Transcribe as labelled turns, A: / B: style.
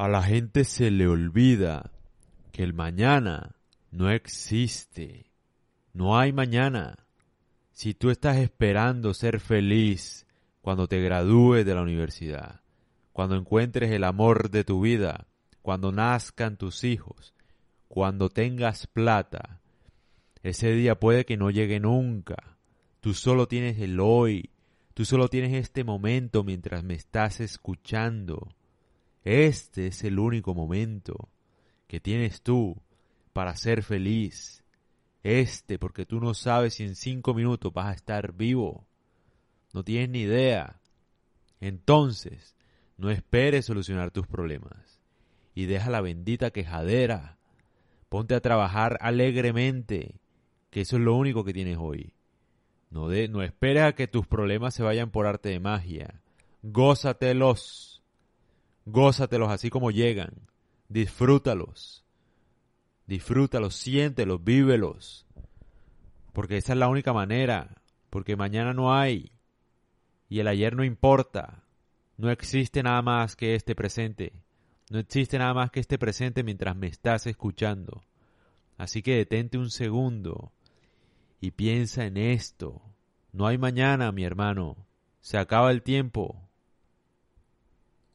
A: A la gente se le olvida que el mañana no existe. No hay mañana. Si tú estás esperando ser feliz cuando te gradúes de la universidad, cuando encuentres el amor de tu vida, cuando nazcan tus hijos, cuando tengas plata, ese día puede que no llegue nunca. Tú solo tienes el hoy, tú solo tienes este momento mientras me estás escuchando. Este es el único momento que tienes tú para ser feliz. Este, porque tú no sabes si en cinco minutos vas a estar vivo. No tienes ni idea. Entonces, no esperes solucionar tus problemas. Y deja la bendita quejadera. Ponte a trabajar alegremente, que eso es lo único que tienes hoy. No, de, no esperes a que tus problemas se vayan por arte de magia. Gózatelos. Gózatelos así como llegan. Disfrútalos. Disfrútalos, siéntelos, vívelos. Porque esa es la única manera. Porque mañana no hay. Y el ayer no importa. No existe nada más que este presente. No existe nada más que este presente mientras me estás escuchando. Así que detente un segundo y piensa en esto. No hay mañana, mi hermano. Se acaba el tiempo.